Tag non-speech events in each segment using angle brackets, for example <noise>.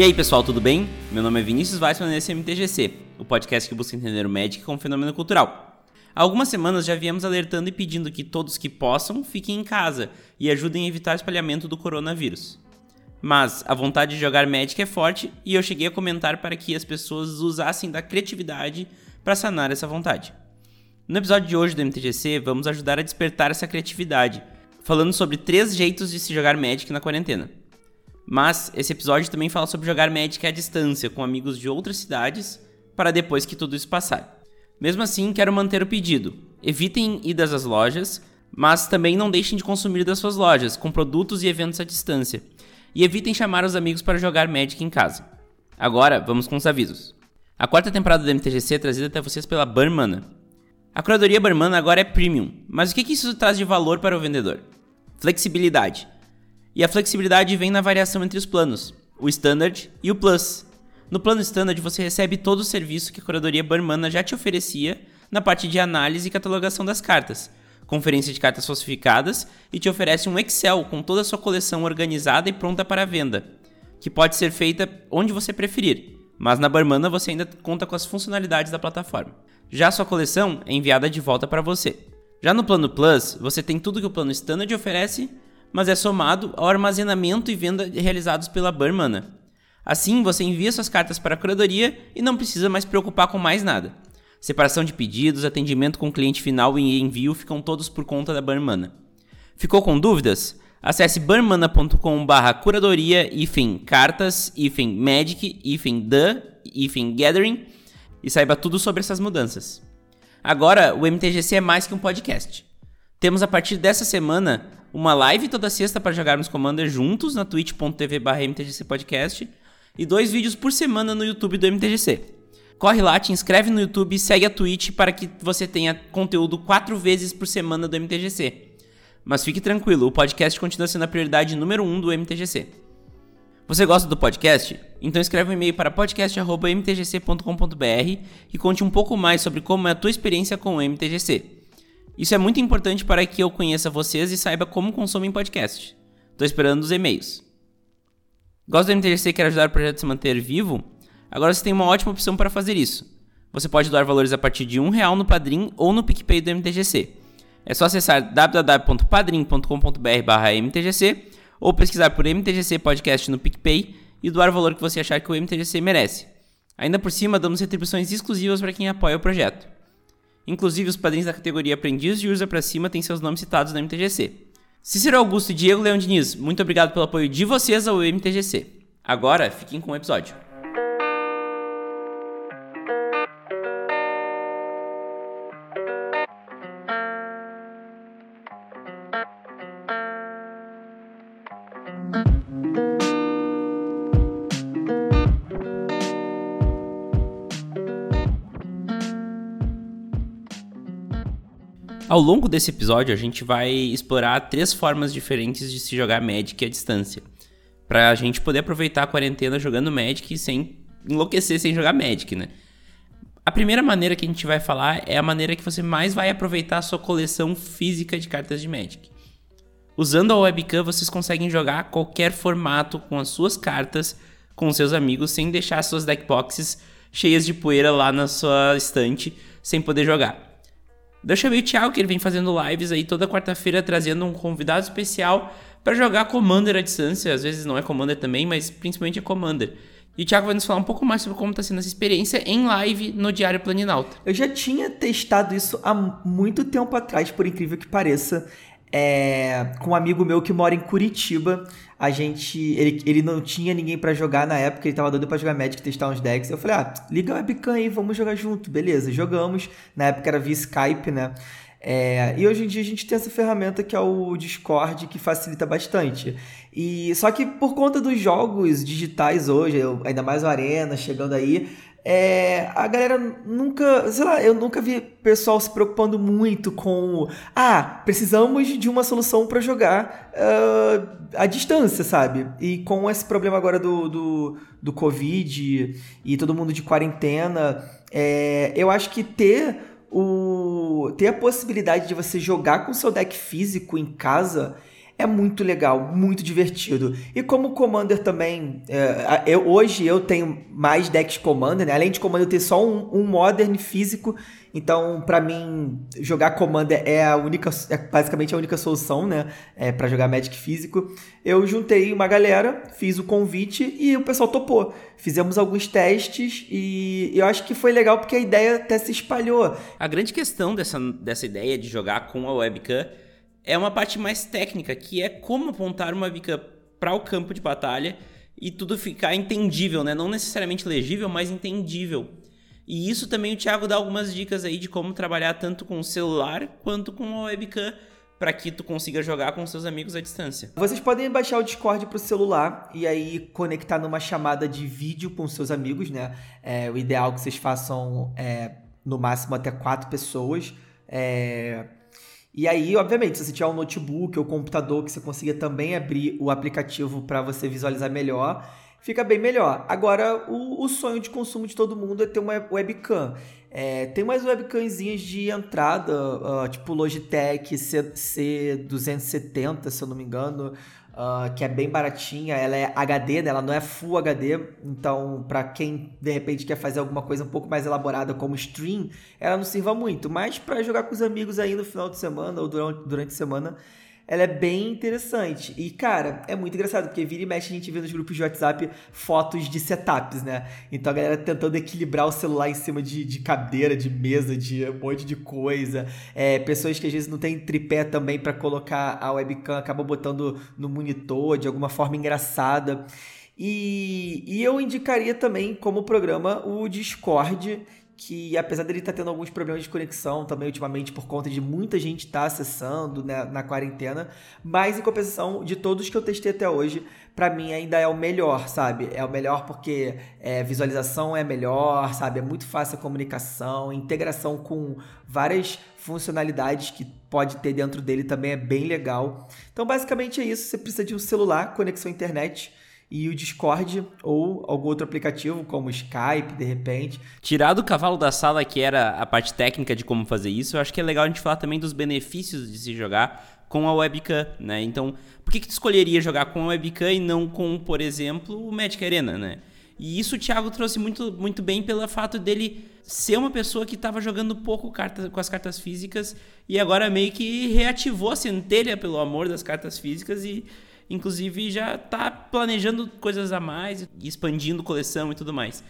E aí pessoal, tudo bem? Meu nome é Vinícius Weissman e esse é MTGC, o podcast que busca entender o Magic como fenômeno cultural. Há algumas semanas já viemos alertando e pedindo que todos que possam fiquem em casa e ajudem a evitar o espalhamento do coronavírus. Mas a vontade de jogar Magic é forte e eu cheguei a comentar para que as pessoas usassem da criatividade para sanar essa vontade. No episódio de hoje do MTGC, vamos ajudar a despertar essa criatividade, falando sobre três jeitos de se jogar Magic na quarentena. Mas esse episódio também fala sobre jogar Magic à distância com amigos de outras cidades para depois que tudo isso passar. Mesmo assim, quero manter o pedido. Evitem idas às lojas, mas também não deixem de consumir das suas lojas, com produtos e eventos à distância. E evitem chamar os amigos para jogar Magic em casa. Agora, vamos com os avisos. A quarta temporada do MTGC é trazida até vocês pela Burmana. A curadoria Burmana agora é premium, mas o que isso traz de valor para o vendedor? Flexibilidade. E a flexibilidade vem na variação entre os planos, o Standard e o Plus. No plano Standard você recebe todo o serviço que a curadoria Burmana já te oferecia na parte de análise e catalogação das cartas, conferência de cartas falsificadas e te oferece um Excel com toda a sua coleção organizada e pronta para venda, que pode ser feita onde você preferir, mas na Burmana você ainda conta com as funcionalidades da plataforma. Já a sua coleção é enviada de volta para você. Já no plano Plus, você tem tudo que o plano Standard oferece mas é somado ao armazenamento e venda realizados pela Burmana. Assim, você envia suas cartas para a curadoria e não precisa mais preocupar com mais nada. Separação de pedidos, atendimento com o cliente final e envio ficam todos por conta da Burmana. Ficou com dúvidas? Acesse burmana.com curadoria hífen cartas hífen magic hífen the hífen gathering e saiba tudo sobre essas mudanças. Agora, o MTGC é mais que um podcast. Temos a partir dessa semana uma live toda sexta para jogarmos Commander juntos na twitch.tv mtgcpodcast e dois vídeos por semana no YouTube do MTGC. Corre lá, te inscreve no YouTube e segue a Twitch para que você tenha conteúdo quatro vezes por semana do MTGC. Mas fique tranquilo, o podcast continua sendo a prioridade número um do MTGC. Você gosta do podcast? Então escreve um e-mail para podcast.mtgc.com.br e conte um pouco mais sobre como é a tua experiência com o MTGC. Isso é muito importante para que eu conheça vocês e saiba como consomem podcast. Estou esperando os e-mails. Gosta do MTGC e quer ajudar o projeto a se manter vivo? Agora você tem uma ótima opção para fazer isso. Você pode doar valores a partir de um real no Padrim ou no PicPay do MTGC. É só acessar www.padrim.com.br/mtgc ou pesquisar por MTGC Podcast no PicPay e doar o valor que você achar que o MTGC merece. Ainda por cima, damos retribuições exclusivas para quem apoia o projeto. Inclusive, os padrinhos da categoria Aprendiz de Urza para cima têm seus nomes citados na MTGC. Cícero Augusto e Diego Leão Diniz, muito obrigado pelo apoio de vocês ao MTGC. Agora, fiquem com o episódio. Ao longo desse episódio, a gente vai explorar três formas diferentes de se jogar Magic à distância. Pra gente poder aproveitar a quarentena jogando Magic sem enlouquecer sem jogar Magic, né? A primeira maneira que a gente vai falar é a maneira que você mais vai aproveitar a sua coleção física de cartas de Magic. Usando a webcam, vocês conseguem jogar qualquer formato com as suas cartas com seus amigos sem deixar suas deckboxes cheias de poeira lá na sua estante sem poder jogar. Eu chamei o Thiago, que ele vem fazendo lives aí toda quarta-feira, trazendo um convidado especial para jogar Commander à distância. Às vezes não é Commander também, mas principalmente é Commander. E o Thiago vai nos falar um pouco mais sobre como está sendo essa experiência em live no Diário Planinalta. Eu já tinha testado isso há muito tempo atrás, por incrível que pareça é, com um amigo meu que mora em Curitiba. A gente. Ele, ele não tinha ninguém para jogar na época, ele tava doido pra jogar Magic testar uns decks. Eu falei, ah, liga a webcam aí, vamos jogar junto. Beleza, jogamos. Na época era via Skype, né? É, e hoje em dia a gente tem essa ferramenta que é o Discord, que facilita bastante. E só que por conta dos jogos digitais hoje, ainda mais o Arena chegando aí, é, a galera nunca, sei lá, eu nunca vi pessoal se preocupando muito com, ah, precisamos de uma solução para jogar uh, à distância, sabe? E com esse problema agora do, do, do Covid e todo mundo de quarentena, é, eu acho que ter o ter a possibilidade de você jogar com seu deck físico em casa é muito legal, muito divertido. E como Commander também, é, eu, hoje eu tenho mais decks Commander, né? Além de Commander eu ter só um, um Modern físico, então para mim jogar Commander é a única, é basicamente a única solução, né? É, para jogar Magic físico. Eu juntei uma galera, fiz o convite e o pessoal topou. Fizemos alguns testes e eu acho que foi legal porque a ideia até se espalhou. A grande questão dessa, dessa ideia de jogar com a webcam é uma parte mais técnica, que é como apontar uma webcam para o campo de batalha e tudo ficar entendível, né? Não necessariamente legível, mas entendível. E isso também o Thiago dá algumas dicas aí de como trabalhar tanto com o celular quanto com a webcam para que tu consiga jogar com seus amigos à distância. Vocês podem baixar o Discord para o celular e aí conectar numa chamada de vídeo com seus amigos, né? É, o ideal é que vocês façam é, no máximo até quatro pessoas. É, e aí, obviamente, se você tiver um notebook ou computador que você consiga também abrir o aplicativo para você visualizar melhor, fica bem melhor. Agora, o, o, sonho de consumo de todo mundo é ter uma webcam. É, tem umas webcamzinhas de entrada, uh, tipo Logitech C, C270, se eu não me engano, uh, que é bem baratinha. Ela é HD, né? ela não é Full HD. Então, para quem de repente quer fazer alguma coisa um pouco mais elaborada como stream, ela não sirva muito. Mas para jogar com os amigos aí no final de semana ou durante, durante a semana, ela é bem interessante. E, cara, é muito engraçado, porque vira e mexe a gente vê nos grupos de WhatsApp fotos de setups, né? Então a galera tentando equilibrar o celular em cima de, de cadeira, de mesa, de um monte de coisa. É, pessoas que às vezes não tem tripé também para colocar a webcam, acabam botando no monitor de alguma forma engraçada. E, e eu indicaria também como programa o Discord que apesar dele estar tá tendo alguns problemas de conexão também ultimamente por conta de muita gente estar tá acessando né, na quarentena, mas em compensação de todos que eu testei até hoje, para mim ainda é o melhor, sabe? É o melhor porque é, visualização é melhor, sabe? É muito fácil a comunicação, integração com várias funcionalidades que pode ter dentro dele também é bem legal. Então basicamente é isso, você precisa de um celular, conexão internet e o Discord ou algum outro aplicativo, como Skype, de repente. Tirar do cavalo da sala, que era a parte técnica de como fazer isso, eu acho que é legal a gente falar também dos benefícios de se jogar com a webcam, né? Então, por que, que tu escolheria jogar com a webcam e não com, por exemplo, o Magic Arena, né? E isso o Thiago trouxe muito, muito bem pelo fato dele ser uma pessoa que estava jogando pouco cartas, com as cartas físicas e agora meio que reativou a centelha pelo amor das cartas físicas e inclusive já está planejando coisas a mais, expandindo coleção e tudo mais.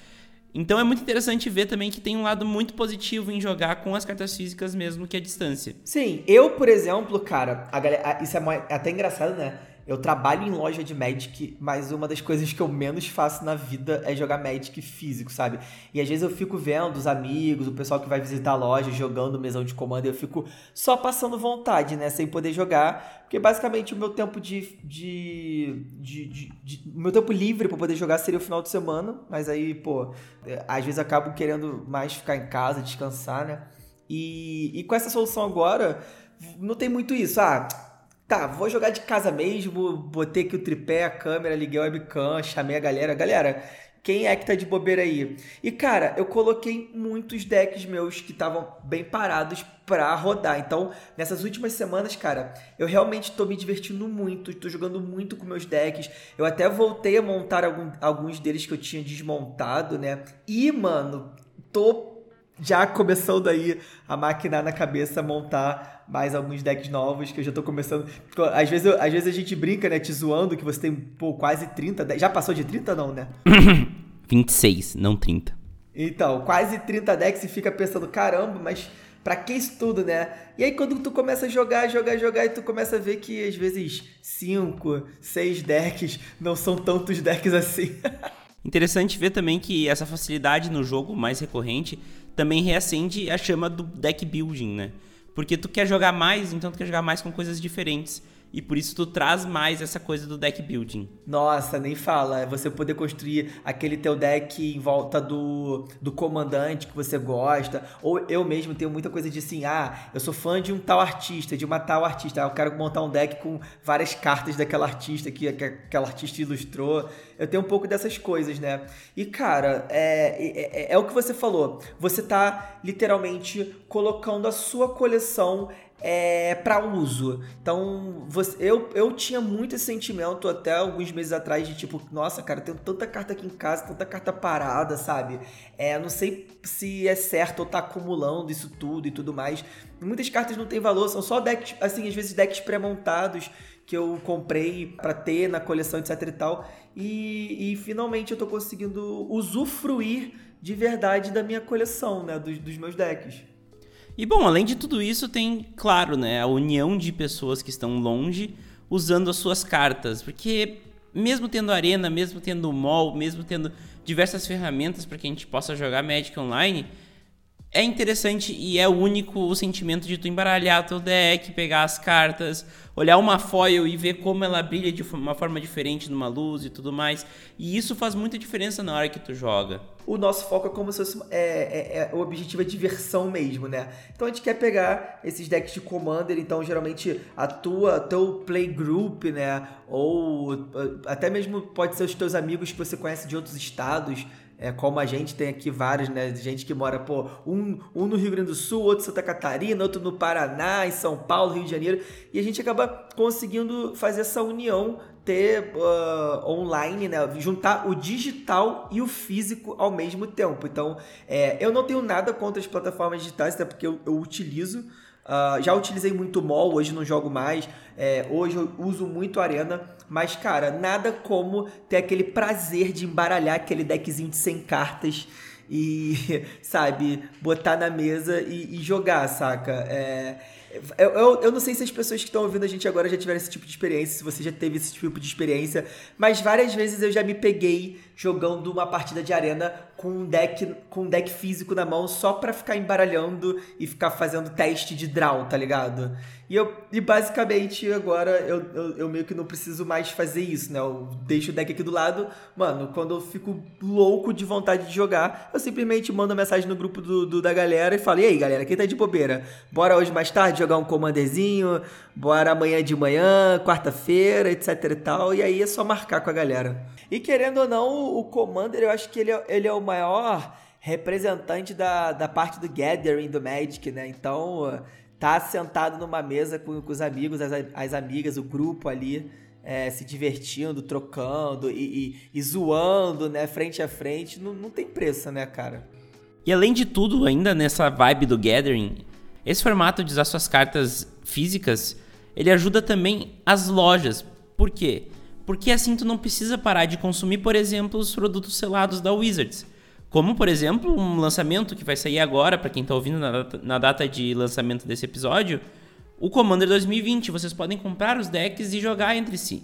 Então é muito interessante ver também que tem um lado muito positivo em jogar com as cartas físicas mesmo que a distância. Sim, eu, por exemplo, cara, galera, isso é até engraçado, né? Eu trabalho em loja de Magic, mas uma das coisas que eu menos faço na vida é jogar Magic físico, sabe? E às vezes eu fico vendo os amigos, o pessoal que vai visitar a loja jogando mesão de comando, eu fico só passando vontade, né? Sem poder jogar. Porque basicamente o meu tempo de. de, de, de, de meu tempo livre para poder jogar seria o final de semana. Mas aí, pô, é, às vezes acabo querendo mais ficar em casa, descansar, né? E, e com essa solução agora, não tem muito isso. Ah Tá, vou jogar de casa mesmo, botei aqui o tripé, a câmera, liguei o webcam, chamei a galera. Galera, quem é que tá de bobeira aí? E cara, eu coloquei muitos decks meus que estavam bem parados pra rodar. Então, nessas últimas semanas, cara, eu realmente tô me divertindo muito, tô jogando muito com meus decks. Eu até voltei a montar algum, alguns deles que eu tinha desmontado, né? E, mano, tô já começando aí a maquinar na cabeça, montar mais alguns decks novos que eu já tô começando. Às vezes, eu, às vezes a gente brinca, né, te zoando, que você tem pô, quase 30 Já passou de 30 não, né? <laughs> 26, não 30. Então, quase 30 decks e fica pensando, caramba, mas pra que isso tudo, né? E aí quando tu começa a jogar, jogar, jogar, e tu começa a ver que às vezes 5, 6 decks não são tantos decks assim. <laughs> Interessante ver também que essa facilidade no jogo mais recorrente também reacende a chama do deck building, né? Porque tu quer jogar mais, então tu quer jogar mais com coisas diferentes. E por isso tu traz mais essa coisa do deck building. Nossa, nem fala. É você poder construir aquele teu deck em volta do, do comandante que você gosta. Ou eu mesmo tenho muita coisa de assim, ah, eu sou fã de um tal artista, de uma tal artista. Ah, eu quero montar um deck com várias cartas daquela artista que, que aquela artista ilustrou. Eu tenho um pouco dessas coisas, né? E, cara, é, é, é o que você falou. Você tá literalmente colocando a sua coleção é, para uso. Então, você, eu, eu tinha muito esse sentimento até alguns meses atrás de tipo, nossa, cara, tenho tanta carta aqui em casa, tanta carta parada, sabe? É, não sei se é certo estar tá acumulando isso tudo e tudo mais. Muitas cartas não têm valor, são só decks, assim, às vezes decks pré-montados que eu comprei para ter na coleção, etc e tal. E, e finalmente eu tô conseguindo usufruir de verdade da minha coleção, né? Dos, dos meus decks. E bom, além de tudo isso, tem, claro, né, a união de pessoas que estão longe usando as suas cartas. Porque mesmo tendo arena, mesmo tendo mall, mesmo tendo diversas ferramentas para que a gente possa jogar Magic Online, é interessante e é único o sentimento de tu embaralhar teu deck, pegar as cartas, olhar uma foil e ver como ela brilha de uma forma diferente numa luz e tudo mais. E isso faz muita diferença na hora que tu joga. O nosso foco é como se fosse. É, é, é, o objetivo é diversão mesmo, né? Então a gente quer pegar esses decks de Commander, então geralmente a tua, teu playgroup, né? Ou até mesmo pode ser os teus amigos que você conhece de outros estados é, como a gente tem aqui vários, né? Gente que mora, pô, um, um no Rio Grande do Sul, outro em Santa Catarina, outro no Paraná, em São Paulo, Rio de Janeiro. E a gente acaba conseguindo fazer essa união, ter uh, online, né? Juntar o digital e o físico ao mesmo tempo. Então, é, eu não tenho nada contra as plataformas digitais, até porque eu, eu utilizo. Uh, já utilizei muito mall, hoje não jogo mais. É, hoje eu uso muito Arena. Mas, cara, nada como ter aquele prazer de embaralhar aquele deckzinho de 100 cartas e, <laughs> sabe, botar na mesa e, e jogar, saca? É, eu, eu, eu, não sei se as pessoas que estão ouvindo a gente agora já tiveram esse tipo de experiência, se você já teve esse tipo de experiência, mas várias vezes eu já me peguei jogando uma partida de arena com um deck, com um deck físico na mão só pra ficar embaralhando e ficar fazendo teste de draw, tá ligado? E, eu, e basicamente agora eu, eu, eu, meio que não preciso mais fazer isso, né? Eu deixo o deck aqui do lado. Mano, quando eu fico louco de vontade de jogar, eu simplesmente mando mensagem no grupo do, do, da galera e falo: E aí, galera, quem tá de bobeira? Bora hoje mais tarde jogar um commanderzinho? Bora amanhã de manhã, quarta-feira, etc e tal. E aí é só marcar com a galera. E querendo ou não, o Commander eu acho que ele é, ele é o maior representante da, da parte do gathering do Magic, né? Então tá sentado numa mesa com, com os amigos, as, as amigas, o grupo ali, é, se divertindo, trocando e, e, e, zoando, né, frente a frente, não, não tem preço, né, cara? E além de tudo, ainda nessa vibe do Gathering, esse formato de usar suas cartas físicas, ele ajuda também as lojas. Por quê? Porque assim tu não precisa parar de consumir, por exemplo, os produtos selados da Wizards. Como, por exemplo, um lançamento que vai sair agora, para quem está ouvindo na data, na data de lançamento desse episódio, o Commander 2020. Vocês podem comprar os decks e jogar entre si.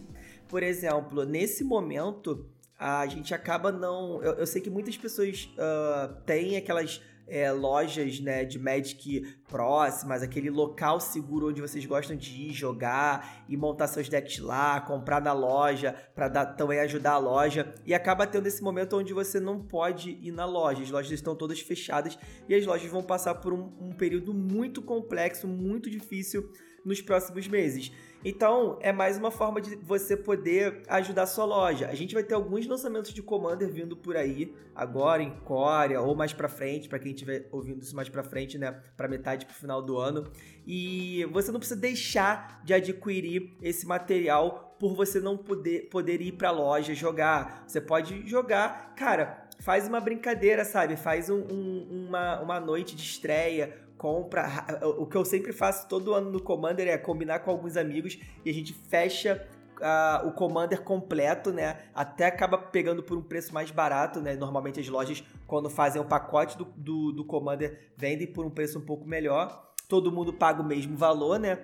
Por exemplo, nesse momento, a gente acaba não. Eu, eu sei que muitas pessoas uh, têm aquelas é, lojas né, de Magic próximas, aquele local seguro onde vocês gostam de ir jogar e montar seus decks lá, comprar na loja para também ajudar a loja. E acaba tendo esse momento onde você não pode ir na loja. As lojas estão todas fechadas e as lojas vão passar por um, um período muito complexo, muito difícil nos próximos meses. Então, é mais uma forma de você poder ajudar a sua loja. A gente vai ter alguns lançamentos de Commander vindo por aí, agora em Coreia ou mais para frente, para quem estiver ouvindo isso mais para frente, né, para metade pro final do ano. E você não precisa deixar de adquirir esse material por você não poder, poder ir para loja jogar. Você pode jogar, cara, faz uma brincadeira, sabe? Faz um, um, uma, uma noite de estreia compra. O que eu sempre faço todo ano no Commander é combinar com alguns amigos e a gente fecha uh, o Commander completo, né? Até acaba pegando por um preço mais barato, né? Normalmente as lojas, quando fazem o pacote do, do, do Commander, vendem por um preço um pouco melhor. Todo mundo paga o mesmo valor, né?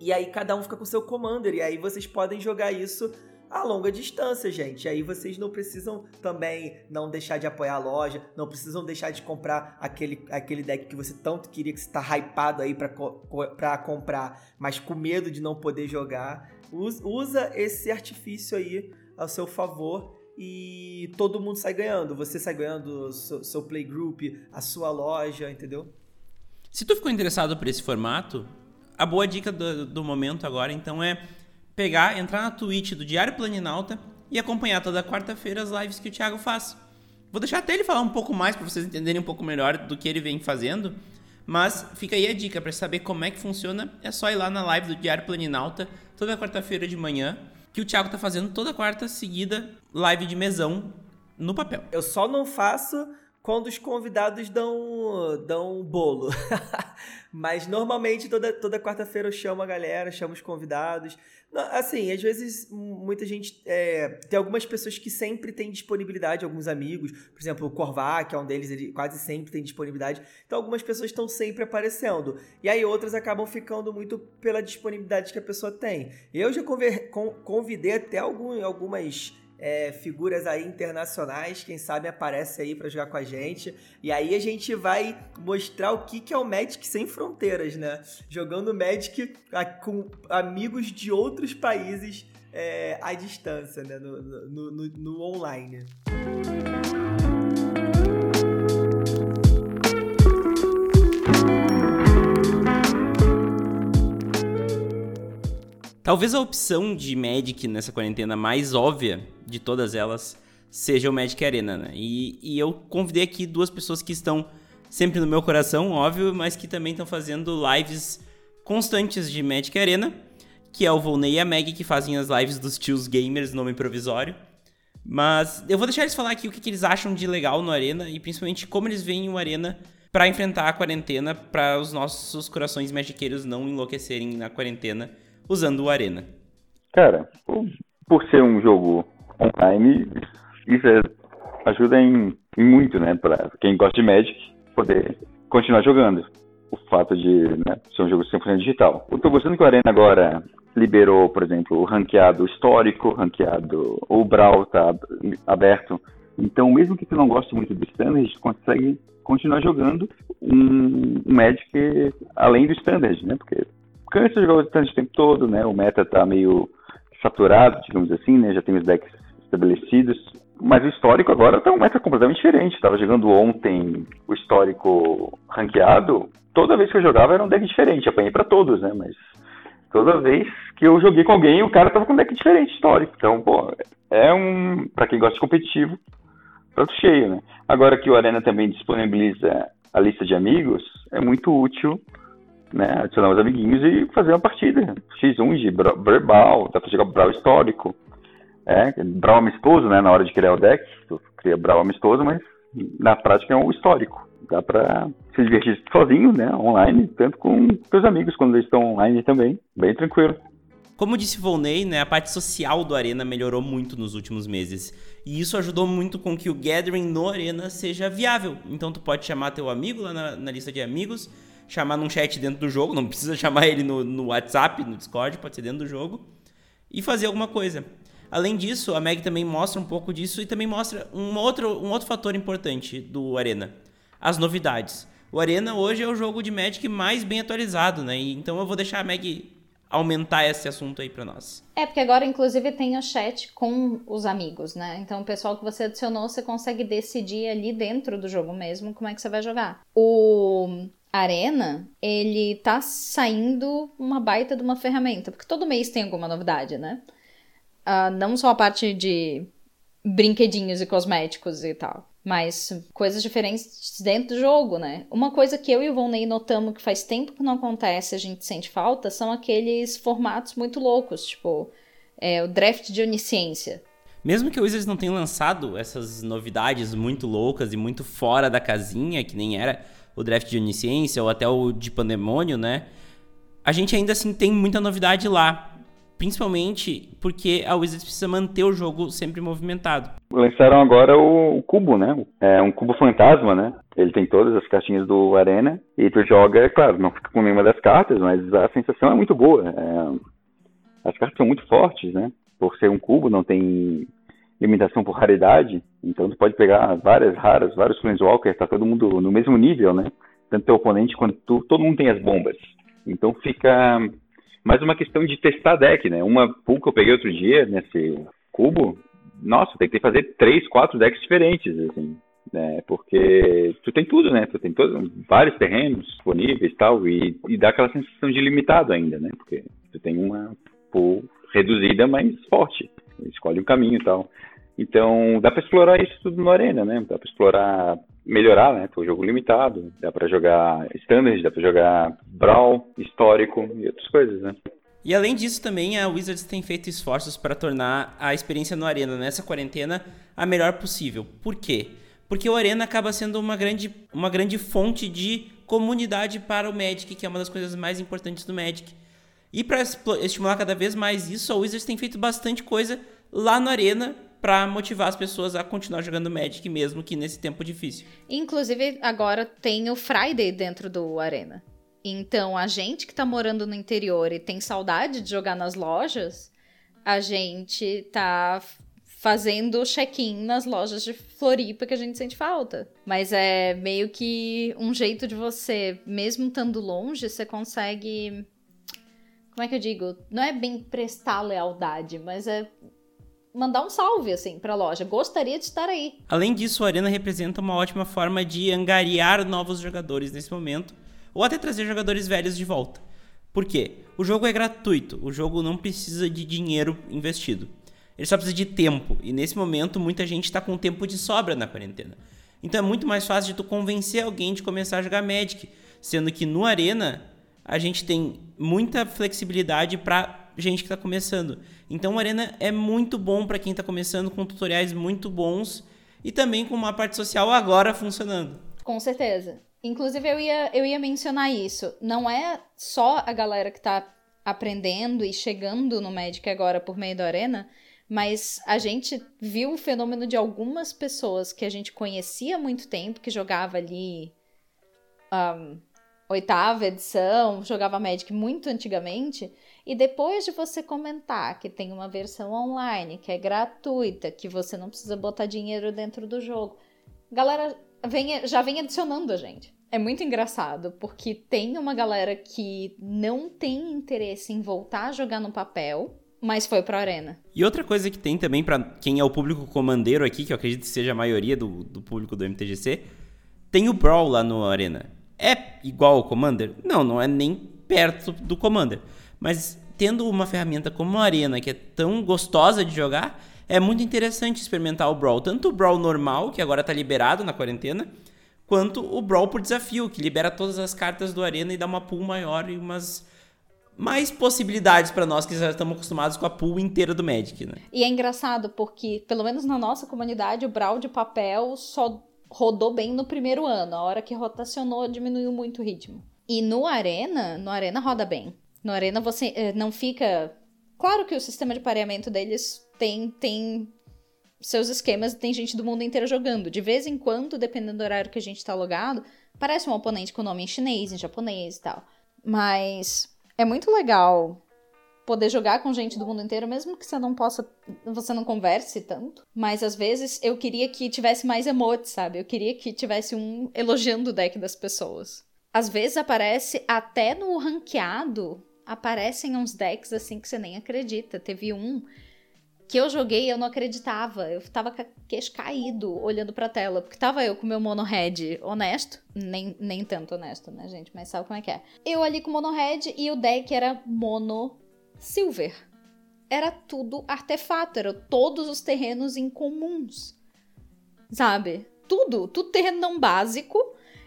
E aí cada um fica com o seu Commander. E aí vocês podem jogar isso a longa distância, gente. Aí vocês não precisam também não deixar de apoiar a loja, não precisam deixar de comprar aquele, aquele deck que você tanto queria, que você tá hypado aí para comprar, mas com medo de não poder jogar. Usa esse artifício aí ao seu favor e todo mundo sai ganhando. Você sai ganhando seu, seu playgroup, a sua loja, entendeu? Se tu ficou interessado por esse formato, a boa dica do, do momento agora então é pegar, entrar na Twitch do Diário Planinalta e acompanhar toda quarta-feira as lives que o Thiago faz. Vou deixar até ele falar um pouco mais para vocês entenderem um pouco melhor do que ele vem fazendo. Mas fica aí a dica, para saber como é que funciona, é só ir lá na live do Diário Planinalta, toda quarta-feira de manhã, que o Thiago tá fazendo toda quarta seguida, live de mesão no papel. Eu só não faço quando os convidados dão, dão bolo. <laughs> Mas normalmente toda, toda quarta-feira eu chamo a galera, chamo os convidados. Assim, às vezes muita gente. É, tem algumas pessoas que sempre têm disponibilidade, alguns amigos. Por exemplo, o Corvá, que é um deles, ele quase sempre tem disponibilidade. Então algumas pessoas estão sempre aparecendo. E aí outras acabam ficando muito pela disponibilidade que a pessoa tem. Eu já convidei até algum, algumas é, figuras aí internacionais, quem sabe aparece aí para jogar com a gente. E aí a gente vai mostrar o que, que é o Magic sem fronteiras, né? Jogando Magic com amigos de outros países é, à distância, né? no, no, no, no online. Talvez a opção de Magic nessa quarentena mais óbvia de todas elas seja o Magic Arena, né? E, e eu convidei aqui duas pessoas que estão sempre no meu coração, óbvio, mas que também estão fazendo lives constantes de Magic Arena, que é o Volney e a Meg, que fazem as lives dos tios gamers, nome provisório. Mas eu vou deixar eles falar aqui o que, que eles acham de legal no Arena e principalmente como eles veem o Arena para enfrentar a quarentena, para os nossos corações magiqueiros não enlouquecerem na quarentena usando o Arena? Cara, por ser um jogo online, isso é, ajuda em, em, muito, né? Pra quem gosta de Magic poder continuar jogando. O fato de né, ser um jogo 100% digital. Eu tô gostando que o Arena agora liberou, por exemplo, o ranqueado histórico, ranqueado. O Brawl tá aberto. Então, mesmo que tu não goste muito do Standard, consegue continuar jogando um, Magic além do Standard, né? Porque cansa de jogar o tempo todo, né? O meta tá meio saturado, digamos assim, né? Já tem os decks estabelecidos. Mas o histórico agora tá um meta completamente diferente. Tava jogando ontem o histórico ranqueado. Toda vez que eu jogava era um deck diferente. Apanhei para todos, né? Mas toda vez que eu joguei com alguém, o cara tava com um deck diferente histórico. Então, pô, é um. para quem gosta de competitivo, prato cheio, né? Agora que o Arena também disponibiliza a lista de amigos, é muito útil né, adicionar os amiguinhos e fazer uma partida. X1 de verbal, dá pra jogar Brawl histórico. É, Brawl amistoso, né, na hora de criar o deck, tu cria Brawl amistoso, mas na prática é um histórico. Dá pra se divertir sozinho, né, online, tanto com seus amigos quando eles estão online também, bem tranquilo. Como disse Volney, né, a parte social do Arena melhorou muito nos últimos meses. E isso ajudou muito com que o gathering no Arena seja viável. Então tu pode chamar teu amigo lá na, na lista de amigos, chamar num chat dentro do jogo, não precisa chamar ele no, no WhatsApp, no Discord, pode ser dentro do jogo, e fazer alguma coisa. Além disso, a Meg também mostra um pouco disso e também mostra um outro, um outro fator importante do Arena: as novidades. O Arena hoje é o jogo de Magic mais bem atualizado, né? Então eu vou deixar a Meg aumentar esse assunto aí para nós. É, porque agora, inclusive, tem o chat com os amigos, né? Então, o pessoal que você adicionou, você consegue decidir ali dentro do jogo mesmo como é que você vai jogar. O Arena, ele tá saindo uma baita de uma ferramenta, porque todo mês tem alguma novidade, né? Uh, não só a parte de brinquedinhos e cosméticos e tal, mas coisas diferentes dentro do jogo, né? Uma coisa que eu e o Volney notamos que faz tempo que não acontece, a gente sente falta, são aqueles formatos muito loucos, tipo é, o draft de onisciência. Mesmo que o Wizards não tenha lançado essas novidades muito loucas e muito fora da casinha, que nem era o draft de Onisciência ou até o de Pandemônio, né? A gente ainda assim tem muita novidade lá. Principalmente porque a Wizards precisa manter o jogo sempre movimentado. Lançaram agora o, Cubo, né? É um cubo fantasma, né? Ele tem todas as cartinhas do Arena e tu joga, é claro, não fica com nenhuma das cartas, mas a sensação é muito boa. É... As cartas são muito fortes, né? Por ser um cubo, não tem limitação por raridade, então tu pode pegar várias raras, vários Planeswalkers, tá todo mundo no mesmo nível, né? Tanto teu oponente quanto tu, todo mundo tem as bombas. Então fica mais uma questão de testar deck, né? Uma pool que eu peguei outro dia nesse cubo, nossa, tem que fazer três, quatro decks diferentes, assim, né? Porque tu tem tudo, né? Tu tem todos, vários terrenos disponíveis tal, e, e dá aquela sensação de limitado ainda, né? Porque tu tem uma pool reduzida, mas forte. Escolhe um caminho e tal. Então, dá para explorar isso tudo no Arena, né? Dá para explorar melhorar, né? Tem o jogo limitado, dá para jogar standard, dá para jogar brawl, histórico e outras coisas, né? E além disso também a Wizards tem feito esforços para tornar a experiência no Arena nessa quarentena a melhor possível. Por quê? Porque o Arena acaba sendo uma grande, uma grande fonte de comunidade para o Magic, que é uma das coisas mais importantes do Magic. E para estimular cada vez mais isso, a Wizards tem feito bastante coisa lá no Arena para motivar as pessoas a continuar jogando Magic mesmo que nesse tempo difícil. Inclusive agora tem o Friday dentro do Arena. Então a gente que tá morando no interior e tem saudade de jogar nas lojas, a gente tá fazendo check-in nas lojas de Floripa que a gente sente falta. Mas é meio que um jeito de você, mesmo estando longe, você consegue como é que eu digo? Não é bem prestar lealdade, mas é mandar um salve, assim, pra loja. Gostaria de estar aí. Além disso, a Arena representa uma ótima forma de angariar novos jogadores nesse momento, ou até trazer jogadores velhos de volta. Por quê? O jogo é gratuito, o jogo não precisa de dinheiro investido. Ele só precisa de tempo, e nesse momento muita gente está com tempo de sobra na quarentena. Então é muito mais fácil de tu convencer alguém de começar a jogar Magic, sendo que no Arena a gente tem muita flexibilidade para gente que está começando. Então o Arena é muito bom para quem está começando, com tutoriais muito bons e também com uma parte social agora funcionando. Com certeza. Inclusive eu ia, eu ia mencionar isso. Não é só a galera que está aprendendo e chegando no Magic agora por meio do Arena, mas a gente viu o fenômeno de algumas pessoas que a gente conhecia há muito tempo, que jogava ali um, oitava edição, jogava Magic muito antigamente, e depois de você comentar que tem uma versão online, que é gratuita, que você não precisa botar dinheiro dentro do jogo, galera vem, já vem adicionando a gente. É muito engraçado, porque tem uma galera que não tem interesse em voltar a jogar no papel, mas foi pra arena. E outra coisa que tem também para quem é o público comandeiro aqui, que eu acredito que seja a maioria do, do público do MTGC, tem o Brawl lá no Arena. É igual ao Commander? Não, não é nem perto do Commander. Mas tendo uma ferramenta como a Arena, que é tão gostosa de jogar, é muito interessante experimentar o Brawl. Tanto o Brawl normal, que agora está liberado na quarentena, quanto o Brawl por desafio, que libera todas as cartas do Arena e dá uma pool maior e umas mais possibilidades para nós que já estamos acostumados com a pool inteira do Magic, né? E é engraçado porque, pelo menos na nossa comunidade, o Brawl de papel só rodou bem no primeiro ano. A hora que rotacionou, diminuiu muito o ritmo. E no Arena, no Arena roda bem. No Arena você eh, não fica. Claro que o sistema de pareamento deles tem, tem seus esquemas e tem gente do mundo inteiro jogando. De vez em quando, dependendo do horário que a gente tá logado, parece um oponente com nome em chinês, em japonês e tal. Mas é muito legal poder jogar com gente do mundo inteiro, mesmo que você não possa, você não converse tanto. Mas às vezes eu queria que tivesse mais emotes, sabe? Eu queria que tivesse um elogiando o deck das pessoas. Às vezes aparece até no ranqueado, aparecem uns decks assim que você nem acredita. Teve um que eu joguei e eu não acreditava. Eu tava queixo caído olhando pra tela, porque tava eu com meu mono red honesto, nem, nem tanto honesto, né, gente? Mas sabe como é que é? Eu ali com mono red e o deck era mono Silver. Era tudo artefato, eram todos os terrenos incomuns. Sabe? Tudo, tudo terreno não básico.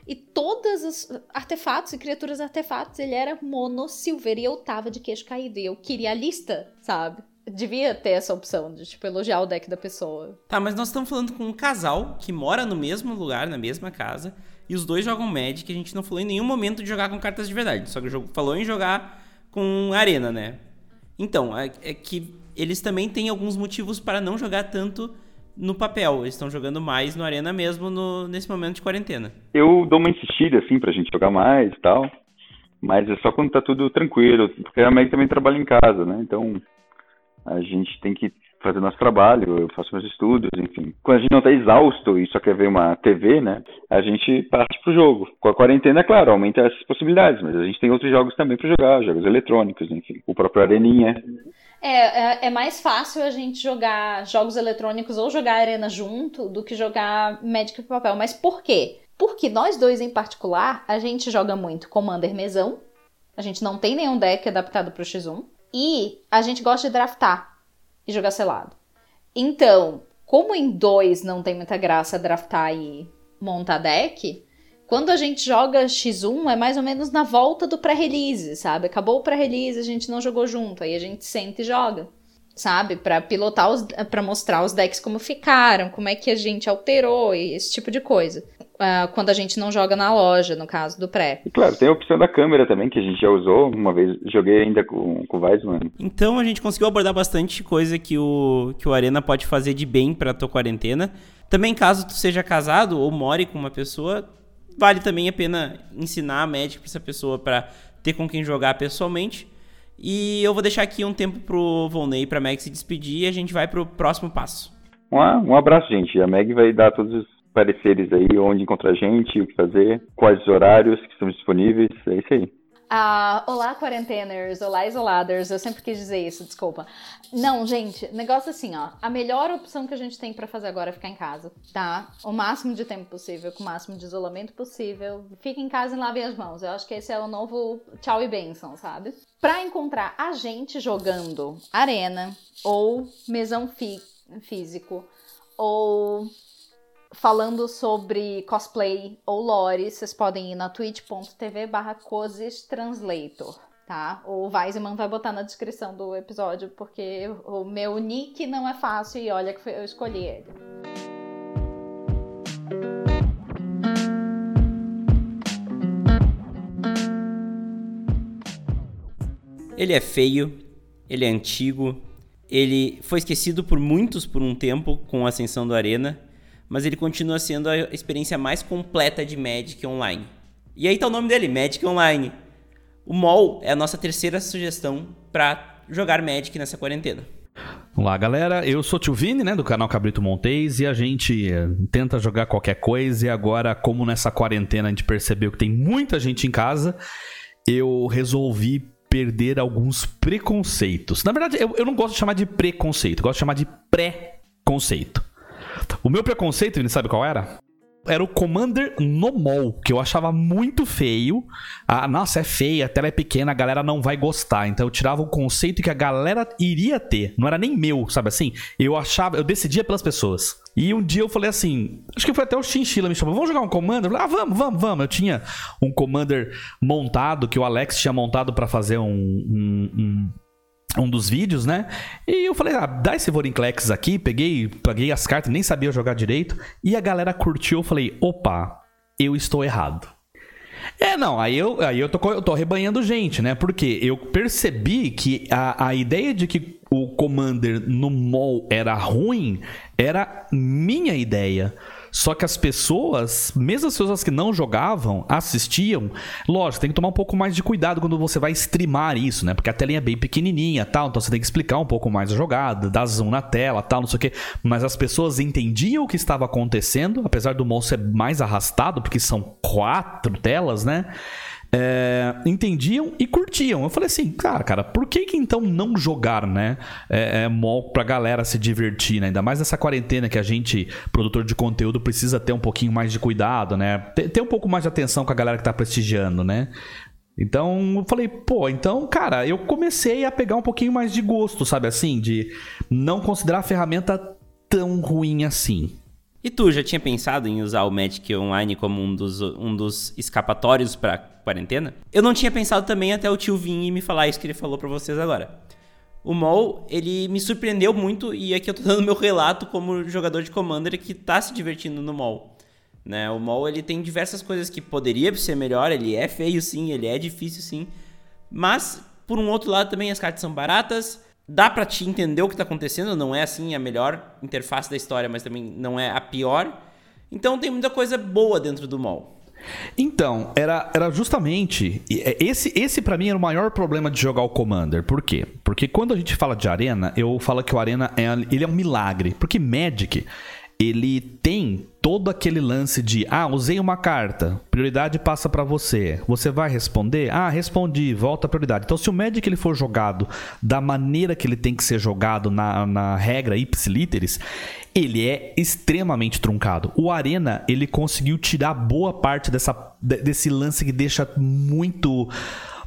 E todos os artefatos e criaturas artefatos, ele era mono silver e eu tava de queixo caído. E eu queria a lista, sabe? Devia ter essa opção de, tipo, elogiar o deck da pessoa. Tá, mas nós estamos falando com um casal que mora no mesmo lugar, na mesma casa, e os dois jogam Magic. A gente não falou em nenhum momento de jogar com cartas de verdade. Só que falou em jogar com arena, né? Então, é, é que eles também têm alguns motivos para não jogar tanto no papel. Eles estão jogando mais no Arena mesmo no, nesse momento de quarentena. Eu dou uma insistida, assim, pra gente jogar mais e tal. Mas é só quando tá tudo tranquilo. Porque a Meg também trabalha em casa, né? Então a gente tem que fazer nosso trabalho, eu faço meus estudos, enfim. Quando a gente não está exausto e só quer ver uma TV, né, a gente parte pro jogo. Com a quarentena, é claro, aumenta essas possibilidades, mas a gente tem outros jogos também para jogar, jogos eletrônicos, enfim. O próprio Areninha. É, é, é, mais fácil a gente jogar jogos eletrônicos ou jogar Arena junto do que jogar Magic e papel. Mas por quê? Porque nós dois em particular, a gente joga muito Commander mesão. A gente não tem nenhum deck adaptado pro X1. E a gente gosta de draftar e jogar selado. Então, como em dois não tem muita graça draftar e montar deck, quando a gente joga X1 é mais ou menos na volta do pré-release, sabe? Acabou o pré-release, a gente não jogou junto, aí a gente senta e joga sabe? Para pilotar os, para mostrar os decks como ficaram, como é que a gente alterou e esse tipo de coisa. Uh, quando a gente não joga na loja, no caso do pré. E claro, tem a opção da câmera também, que a gente já usou. Uma vez joguei ainda com, com o Weissman. Então a gente conseguiu abordar bastante coisa que o, que o Arena pode fazer de bem pra tua quarentena. Também, caso tu seja casado ou more com uma pessoa, vale também a pena ensinar a Magic pra essa pessoa para ter com quem jogar pessoalmente. E eu vou deixar aqui um tempo pro Volney e pra Meg se despedir e a gente vai pro próximo passo. Um, um abraço, gente. A Meg vai dar todos os pareceres aí, onde encontrar a gente, o que fazer, quais os horários que estão disponíveis. É isso aí. Ah, olá, quarenteners, olá, isolados. Eu sempre quis dizer isso, desculpa. Não, gente, negócio assim, ó. A melhor opção que a gente tem para fazer agora é ficar em casa, tá? O máximo de tempo possível, com o máximo de isolamento possível. Fique em casa e lave as mãos. Eu acho que esse é o novo tchau e benção, sabe? Pra encontrar a gente jogando arena ou mesão físico ou falando sobre cosplay ou lore, vocês podem ir na twitch.tv barra tá? O Weisman vai botar na descrição do episódio, porque o meu nick não é fácil e olha que eu escolhi ele. Ele é feio, ele é antigo, ele foi esquecido por muitos por um tempo com a ascensão do Arena, mas ele continua sendo a experiência mais completa de Magic Online. E aí tá o nome dele, Magic Online. O MOL é a nossa terceira sugestão para jogar Magic nessa quarentena. Olá, galera. Eu sou o Tio Vini, né, do canal Cabrito Montes, e a gente eh, tenta jogar qualquer coisa. E agora, como nessa quarentena a gente percebeu que tem muita gente em casa, eu resolvi perder alguns preconceitos. Na verdade, eu, eu não gosto de chamar de preconceito, eu gosto de chamar de pré-conceito. O meu preconceito, ele sabe qual era? Era o Commander no mall, que eu achava muito feio. Ah, nossa, é feio, a tela é pequena, a galera não vai gostar. Então eu tirava o conceito que a galera iria ter. Não era nem meu, sabe assim? Eu achava, eu decidia pelas pessoas. E um dia eu falei assim, acho que foi até o Chinchilla me chamou, vamos jogar um Commander? Falei, ah, vamos, vamos, vamos. Eu tinha um Commander montado, que o Alex tinha montado para fazer um, um, um um dos vídeos, né? E eu falei, ah, dá esse Vorinclex aqui, peguei, peguei as cartas, nem sabia jogar direito, e a galera curtiu, eu falei, opa, eu estou errado. É, não, aí eu, aí eu, tô, eu tô rebanhando gente, né? Porque eu percebi que a, a ideia de que o Commander no mall era ruim era minha ideia. Só que as pessoas, mesmo as pessoas que não jogavam, assistiam. Lógico, tem que tomar um pouco mais de cuidado quando você vai streamar isso, né? Porque a telinha é bem pequenininha tal, então você tem que explicar um pouco mais a jogada, dar zoom na tela tal, não sei o quê. Mas as pessoas entendiam o que estava acontecendo, apesar do monstro ser mais arrastado, porque são quatro telas, né? É, entendiam e curtiam. Eu falei assim, cara, cara, por que, que então não jogar, né? É, é mol pra galera se divertir, né? Ainda mais nessa quarentena que a gente, produtor de conteúdo, precisa ter um pouquinho mais de cuidado, né? Ter, ter um pouco mais de atenção com a galera que tá prestigiando, né? Então eu falei, pô, então, cara, eu comecei a pegar um pouquinho mais de gosto, sabe assim? De não considerar a ferramenta tão ruim assim. E tu já tinha pensado em usar o Magic Online como um dos, um dos escapatórios para quarentena? Eu não tinha pensado também até o tio vir e me falar isso que ele falou para vocês agora. O Mol, ele me surpreendeu muito e aqui eu tô dando meu relato como jogador de Commander que tá se divertindo no Mol. Né? O Mol, ele tem diversas coisas que poderia ser melhor, ele é feio sim, ele é difícil sim, mas por um outro lado também as cartas são baratas, dá para te entender o que tá acontecendo, não é assim a melhor interface da história, mas também não é a pior. Então tem muita coisa boa dentro do mall. Então, era, era justamente. É, esse, esse para mim era o maior problema de jogar o Commander. Por quê? Porque quando a gente fala de Arena, eu falo que o Arena é, ele é um milagre. Porque Magic ele tem todo aquele lance de ah, usei uma carta, prioridade passa para você. Você vai responder? Ah, respondi, volta a prioridade. Então, se o Magic ele for jogado da maneira que ele tem que ser jogado na, na regra ipsiliteris, ele é extremamente truncado. O Arena, ele conseguiu tirar boa parte dessa, desse lance que deixa muito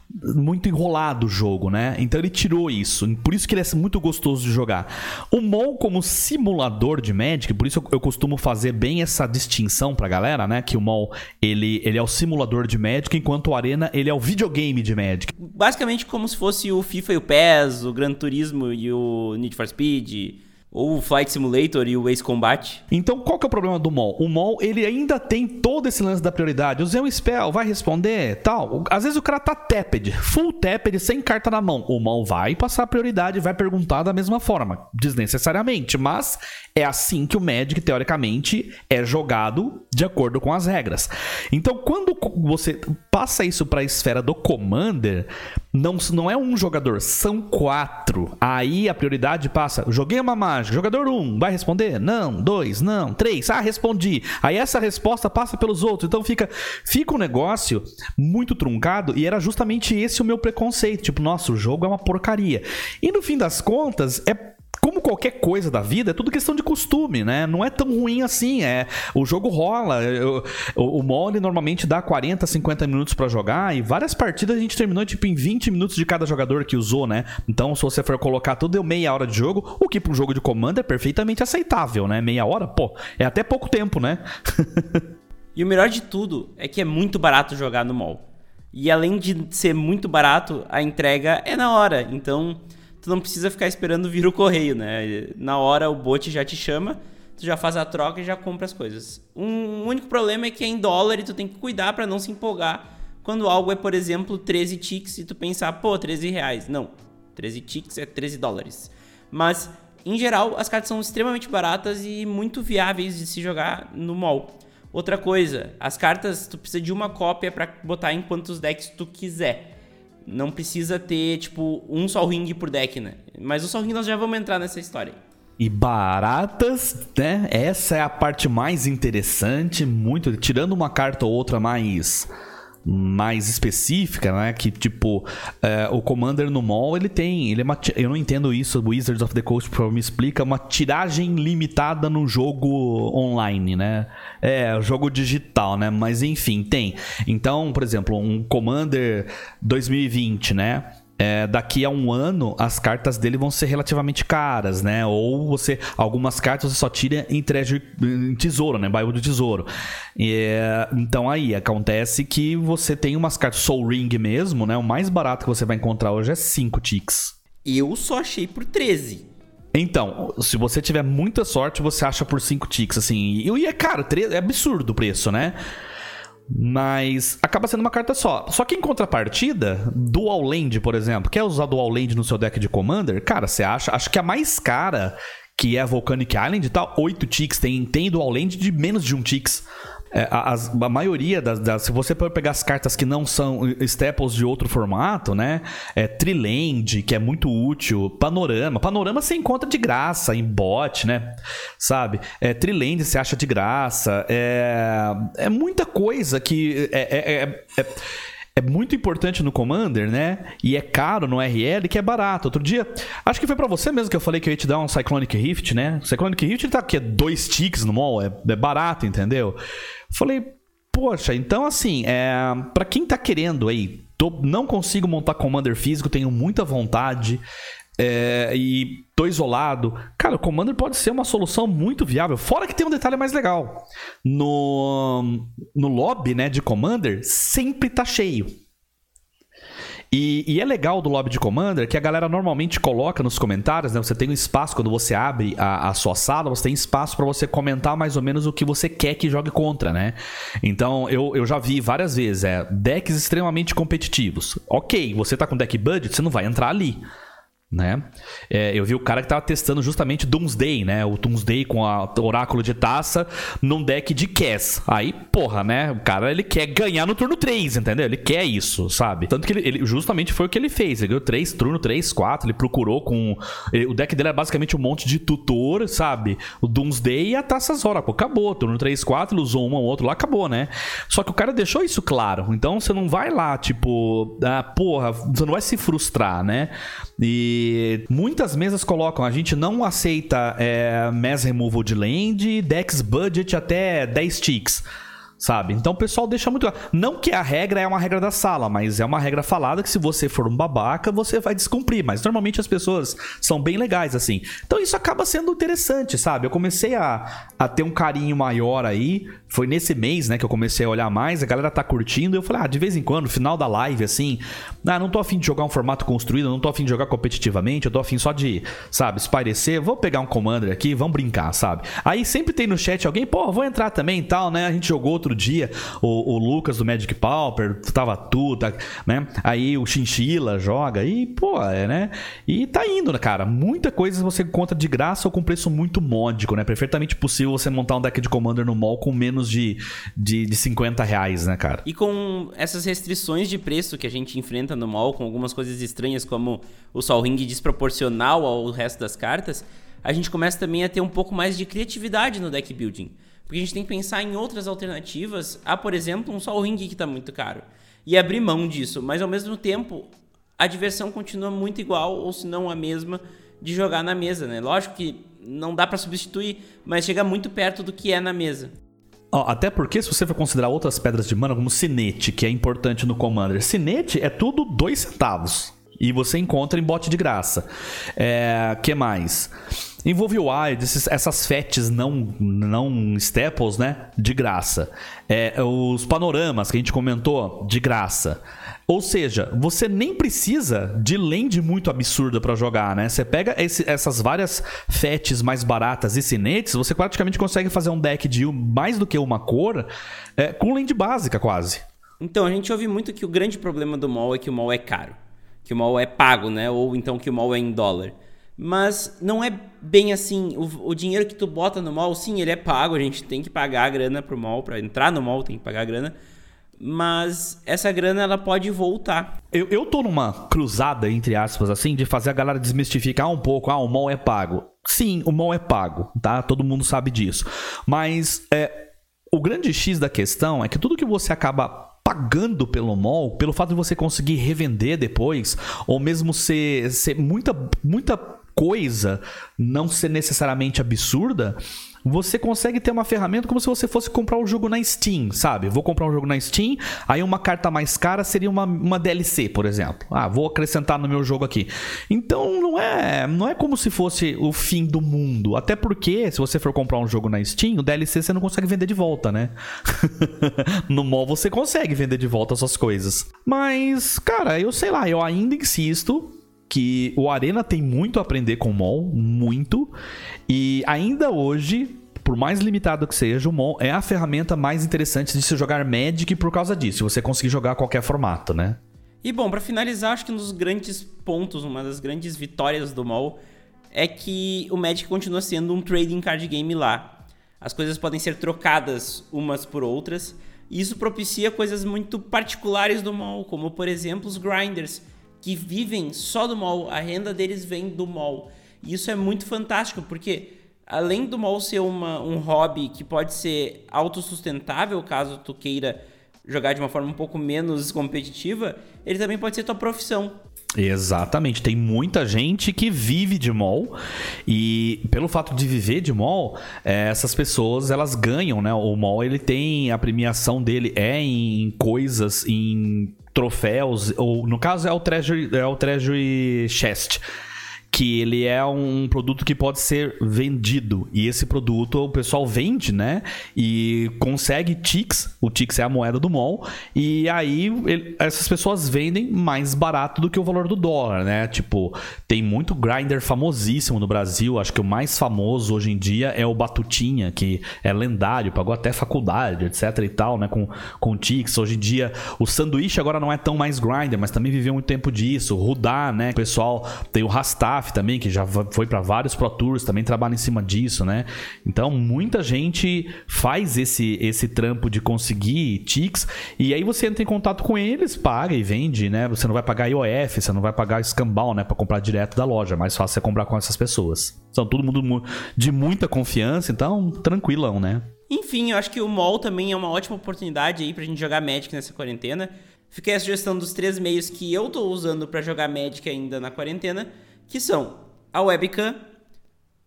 muito enrolado o jogo, né? Então ele tirou isso. Por isso que ele é muito gostoso de jogar. O MOL como simulador de Magic, por isso eu, costumo fazer bem essa distinção pra galera, né? Que o MOL, ele, ele é o simulador de Magic, enquanto o Arena, ele é o videogame de Magic. Basicamente como se fosse o FIFA e o PES, o Gran Turismo e o Need for Speed ou o Flight Simulator e o Ace Combat. Então, qual que é o problema do MOL? O MOL, ele ainda tem todo esse lance da prioridade. Usei um spell, vai responder, tal. Às vezes o cara tá tapped, full tapped, sem carta na mão. O MOL vai passar a prioridade vai perguntar da mesma forma, desnecessariamente, mas é assim que o Magic, teoricamente, é jogado de acordo com as regras. Então, quando você passa isso para a esfera do Commander, não, não é um jogador, são quatro. Aí a prioridade passa. Joguei uma mágica. Jogador um, vai responder? Não. Dois, não. Três, ah, respondi. Aí essa resposta passa pelos outros. Então fica, fica um negócio muito truncado. E era justamente esse o meu preconceito. Tipo, nossa, o jogo é uma porcaria. E no fim das contas, é como qualquer coisa da vida, é tudo questão de costume, né? Não é tão ruim assim. É, o jogo rola. Eu, o, o mole normalmente dá 40, 50 minutos para jogar e várias partidas a gente terminou tipo em 20 minutos de cada jogador que usou, né? Então, se você for colocar tudo, deu meia hora de jogo, o que para um jogo de comando é perfeitamente aceitável, né? Meia hora, pô, é até pouco tempo, né? <laughs> e o melhor de tudo é que é muito barato jogar no mall. E além de ser muito barato, a entrega é na hora. Então, tu não precisa ficar esperando vir o correio, né? Na hora o bot já te chama, tu já faz a troca e já compra as coisas. Um único problema é que é em dólar e tu tem que cuidar para não se empolgar quando algo é, por exemplo, 13 ticks e tu pensar, pô, 13 reais. Não, 13 ticks é 13 dólares. Mas, em geral, as cartas são extremamente baratas e muito viáveis de se jogar no mall. Outra coisa, as cartas tu precisa de uma cópia para botar em quantos decks tu quiser não precisa ter, tipo, um Sol Ring por deck, né? Mas o Sol Ring nós já vamos entrar nessa história. E baratas, né? Essa é a parte mais interessante, muito. Tirando uma carta ou outra mais mais específica, né? Que tipo, é, o Commander no mall ele tem. Ele é uma, eu não entendo isso, Wizards of the Coast me explica, uma tiragem limitada no jogo online, né? É, jogo digital, né? Mas enfim, tem. Então, por exemplo, um Commander 2020, né? É, daqui a um ano as cartas dele vão ser relativamente caras, né? Ou você. Algumas cartas você só tira em, treasure, em tesouro, né? Bairro do tesouro. É, então aí acontece que você tem umas cartas Soul Ring mesmo, né? O mais barato que você vai encontrar hoje é 5 ticks. Eu só achei por 13. Então, se você tiver muita sorte, você acha por 5 ticks, assim. E é caro, é absurdo o preço, né? Mas acaba sendo uma carta só. Só que em contrapartida, Dual Land, por exemplo, quer usar Dual Land no seu deck de Commander? Cara, você acha? Acho que a mais cara, que é a Volcanic Island, tá 8 ticks. Tem, tem Dual Land de menos de 1 ticks. É, a, a, maioria das, das, Se você pegar as cartas que não são staples de outro formato, né? É Triland, que é muito útil. Panorama. Panorama você encontra de graça em bot, né? Sabe? É, Triland você acha de graça. É, é muita coisa que. é, é, é, muito importante no Commander, né? E é caro no RL, que é barato. Outro dia, acho que foi para você mesmo que eu falei que eu ia te dar um Cyclonic Rift, né? Cyclonic Rift tá aqui, é dois ticks no mall, é, é barato, entendeu? Falei, poxa, então assim, é, para quem tá querendo aí, tô, não consigo montar Commander físico, tenho muita vontade. É, e tô isolado. Cara, o Commander pode ser uma solução muito viável. Fora que tem um detalhe mais legal. No, no lobby né, de Commander, sempre tá cheio. E, e, é legal do lobby de Commander que a galera normalmente coloca nos comentários, né? Você tem um espaço quando você abre a, a sua sala, você tem espaço para você comentar mais ou menos o que você quer que jogue contra, né? Então eu, eu já vi várias vezes, é decks extremamente competitivos. Ok, você tá com deck budget, você não vai entrar ali né? É, eu vi o cara que tava testando justamente Doomsday, né? O Doomsday com a Oráculo de Taça num deck de Cass. Aí, porra, né? O cara, ele quer ganhar no turno 3, entendeu? Ele quer isso, sabe? Tanto que ele, ele justamente foi o que ele fez. Ele ganhou 3, turno 3, 4, ele procurou com... Ele, o deck dele é basicamente um monte de tutor, sabe? O Doomsday e a Taças Oracle. Acabou. Turno 3, 4, ele usou um ou outro lá, acabou, né? Só que o cara deixou isso claro. Então, você não vai lá, tipo... Ah, porra, você não vai se frustrar, né? E muitas mesas colocam, a gente não aceita é, mass removal de land, dex budget até 10 ticks. Sabe? Então o pessoal deixa muito. Não que a regra é uma regra da sala, mas é uma regra falada que se você for um babaca, você vai descumprir. Mas normalmente as pessoas são bem legais, assim. Então isso acaba sendo interessante, sabe? Eu comecei a, a ter um carinho maior aí. Foi nesse mês, né, que eu comecei a olhar mais. A galera tá curtindo. Eu falei, ah, de vez em quando, final da live, assim. Ah, não tô afim de jogar um formato construído, não tô afim de jogar competitivamente, eu tô afim só de, sabe, espairecer. Vou pegar um commander aqui, vamos brincar, sabe? Aí sempre tem no chat alguém, pô, vou entrar também e tal, né? A gente jogou outro dia, o, o Lucas do Magic Pauper, tava tu, tá, né? Aí o Chinchila joga e, pô, é, né? E tá indo, né, cara? Muita coisa você encontra de graça ou com preço muito módico, né? Perfeitamente possível você montar um deck de Commander no mall com menos de, de, de 50 reais, né, cara? E com essas restrições de preço que a gente enfrenta no mall, com algumas coisas estranhas como o Sol Ring desproporcional ao resto das cartas, a gente começa também a ter um pouco mais de criatividade no deck building. Porque a gente tem que pensar em outras alternativas a, por exemplo, um Sol Ring que está muito caro. E abrir mão disso. Mas ao mesmo tempo, a diversão continua muito igual, ou se não a mesma, de jogar na mesa, né? Lógico que não dá para substituir, mas chega muito perto do que é na mesa. Oh, até porque, se você for considerar outras pedras de mana, como Cinete, que é importante no Commander, Cinete é tudo dois centavos. E você encontra em bote de graça. É, que mais? Envolve Wild, esses, essas fetes não, não staples, né? De graça. É, os panoramas que a gente comentou, de graça. Ou seja, você nem precisa de land muito absurda para jogar, né? Você pega esse, essas várias fetes mais baratas e cinetes, você praticamente consegue fazer um deck de mais do que uma cor é, com land básica quase. Então, a gente ouve muito que o grande problema do mall é que o mall é caro. Que o mall é pago, né? Ou então que o mall é em dólar. Mas não é bem assim. O, o, dinheiro que tu bota no mall, sim, ele é pago. A gente tem que pagar a grana pro mall. Pra entrar no mall, tem que pagar a grana. Mas essa grana ela pode voltar. Eu, eu tô numa cruzada, entre aspas, assim, de fazer a galera desmistificar um pouco. Ah, o mall é pago. Sim, o mall é pago, tá? Todo mundo sabe disso. Mas é, o grande X da questão é que tudo que você acaba pagando pelo mall, pelo fato de você conseguir revender depois, ou mesmo ser, ser muita, muita coisa não ser necessariamente absurda, você consegue ter uma ferramenta como se você fosse comprar um jogo na Steam, sabe? Vou comprar um jogo na Steam, aí uma carta mais cara seria uma, uma DLC, por exemplo. Ah, vou acrescentar no meu jogo aqui. Então não é, não é como se fosse o fim do mundo. Até porque, se você for comprar um jogo na Steam, o DLC você não consegue vender de volta, né? <laughs> no mall você consegue vender de volta suas coisas. Mas, cara, eu sei lá, eu ainda insisto que o Arena tem muito a aprender com o MOL, muito. E ainda hoje, por mais limitado que seja, o MOL é a ferramenta mais interessante de se jogar Magic por causa disso. Você conseguir jogar qualquer formato, né? E bom, para finalizar, acho que um dos grandes pontos, uma das grandes vitórias do MOL é que o Magic continua sendo um trading card game lá. As coisas podem ser trocadas umas por outras. E isso propicia coisas muito particulares do MOL, como por exemplo os grinders que vivem só do mall, a renda deles vem do mall. E isso é muito fantástico, porque além do mall ser uma, um hobby que pode ser autossustentável, caso tu queira jogar de uma forma um pouco menos competitiva, ele também pode ser tua profissão. Exatamente, tem muita gente que vive de mall e pelo fato de viver de mall, é, essas pessoas elas ganham, né? O mall ele tem a premiação dele é em coisas, em troféus, ou no caso é o Treasury, é o Treasury Chest que ele é um produto que pode ser vendido. E esse produto o pessoal vende, né? E consegue ticks, o ticks é a moeda do mall, e aí ele, essas pessoas vendem mais barato do que o valor do dólar, né? Tipo, tem muito grinder famosíssimo no Brasil, acho que o mais famoso hoje em dia é o Batutinha, que é lendário, pagou até faculdade, etc e tal, né? Com, com ticks. Hoje em dia, o sanduíche agora não é tão mais grinder, mas também viveu muito tempo disso. Rudá, né? O pessoal tem o Rastaf, também, que já foi para vários Pro Tours, também trabalha em cima disso, né? Então, muita gente faz esse, esse trampo de conseguir ticks e aí você entra em contato com eles, paga e vende, né? Você não vai pagar IOF, você não vai pagar escambau, né? Para comprar direto da loja. É mais fácil você comprar com essas pessoas. São todo mundo de muita confiança, então tranquilão, né? Enfim, eu acho que o mall também é uma ótima oportunidade aí pra gente jogar Magic nessa quarentena. Fiquei a sugestão dos três meios que eu tô usando para jogar Magic ainda na quarentena que são a webcam,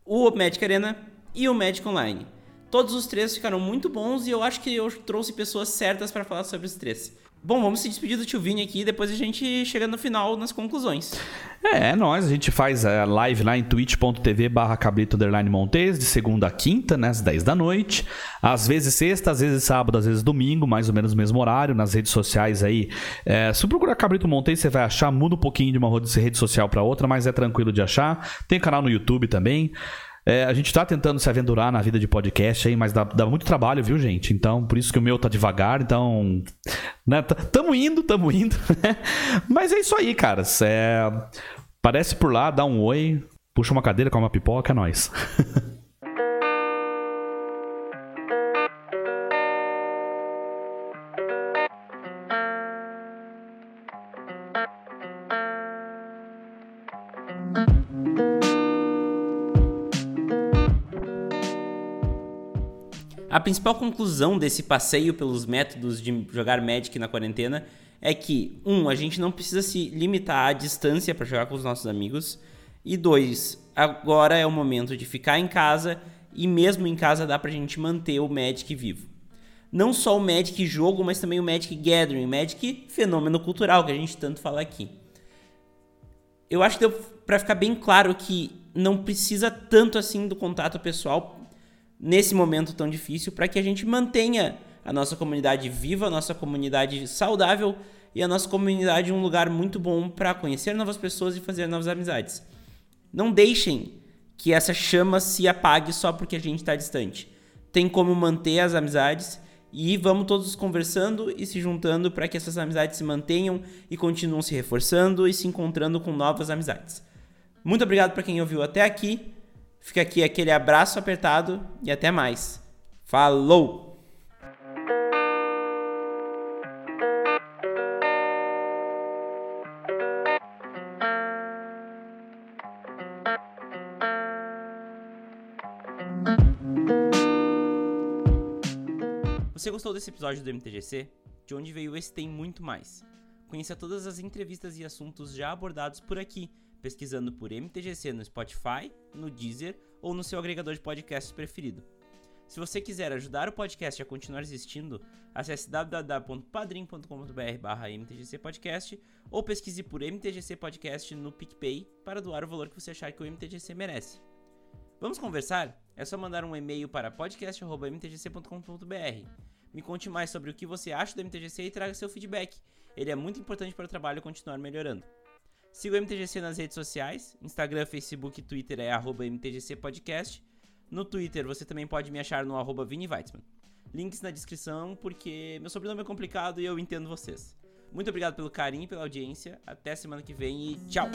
o Magic Arena e o Magic Online. Todos os três ficaram muito bons e eu acho que eu trouxe pessoas certas para falar sobre os três. Bom, vamos se despedir do tio Vini aqui, depois a gente chega no final nas conclusões. É, é nóis, a gente faz a live lá em twitch.tv barra cabrito Montes, de segunda a quinta, né, às 10 da noite. Às vezes sexta, às vezes sábado, às vezes domingo, mais ou menos o mesmo horário, nas redes sociais aí. É, se procurar Cabrito Montes, você vai achar, muda um pouquinho de uma rede social para outra, mas é tranquilo de achar. Tem canal no YouTube também. É, a gente tá tentando se aventurar na vida de podcast aí, mas dá, dá, muito trabalho, viu, gente? Então, por isso que o meu tá devagar, então. Né, tamo indo, tamo indo. <laughs> Né? mas é isso aí, caras. É, parece por lá, dá um oi, puxa uma cadeira, come uma pipoca, é nóis. <laughs> A principal conclusão desse passeio pelos métodos de jogar Magic na quarentena é que, um, a gente não precisa se limitar à distância para jogar com os nossos amigos, e dois, agora é o momento de ficar em casa e mesmo em casa dá pra gente manter o Magic vivo. Não só o Magic jogo, mas também o Magic Gathering, Magic fenômeno cultural que a gente tanto fala aqui. Eu acho que deu pra ficar bem claro que não precisa tanto assim do contato pessoal nesse momento tão difícil para que a gente mantenha a nossa comunidade viva, a nossa comunidade saudável e a nossa comunidade um lugar muito bom para conhecer novas pessoas e fazer novas amizades. Não deixem que essa chama se apague só porque a gente está distante. Tem como manter as amizades e vamos todos conversando e se juntando para que essas amizades se mantenham e continuem se reforçando e se encontrando com novas amizades. Muito obrigado para quem ouviu até aqui. Fica aqui aquele abraço apertado e até mais. Falou! Você gostou desse episódio do MTGC? De onde veio esse tem muito mais. Conheça todas as entrevistas e assuntos já abordados por aqui pesquisando por MTGC no Spotify, no Deezer ou no seu agregador de podcasts preferido. Se você quiser ajudar o podcast a continuar existindo, acesse www.padrim.com.br mtgcpodcast ou pesquise por MTGC Podcast no PicPay para doar o valor que você achar que o MTGC merece. Vamos conversar? É só mandar um e-mail para podcast.mtgc.com.br. Me conte mais sobre o que você acha do MTGC e traga seu feedback. Ele é muito importante para o trabalho continuar melhorando. Siga o MTGC nas redes sociais, Instagram, Facebook e Twitter é arroba MTGC Podcast. No Twitter você também pode me achar no arroba Vini Weitzman. Links na descrição, porque meu sobrenome é complicado e eu entendo vocês. Muito obrigado pelo carinho e pela audiência. Até semana que vem e tchau!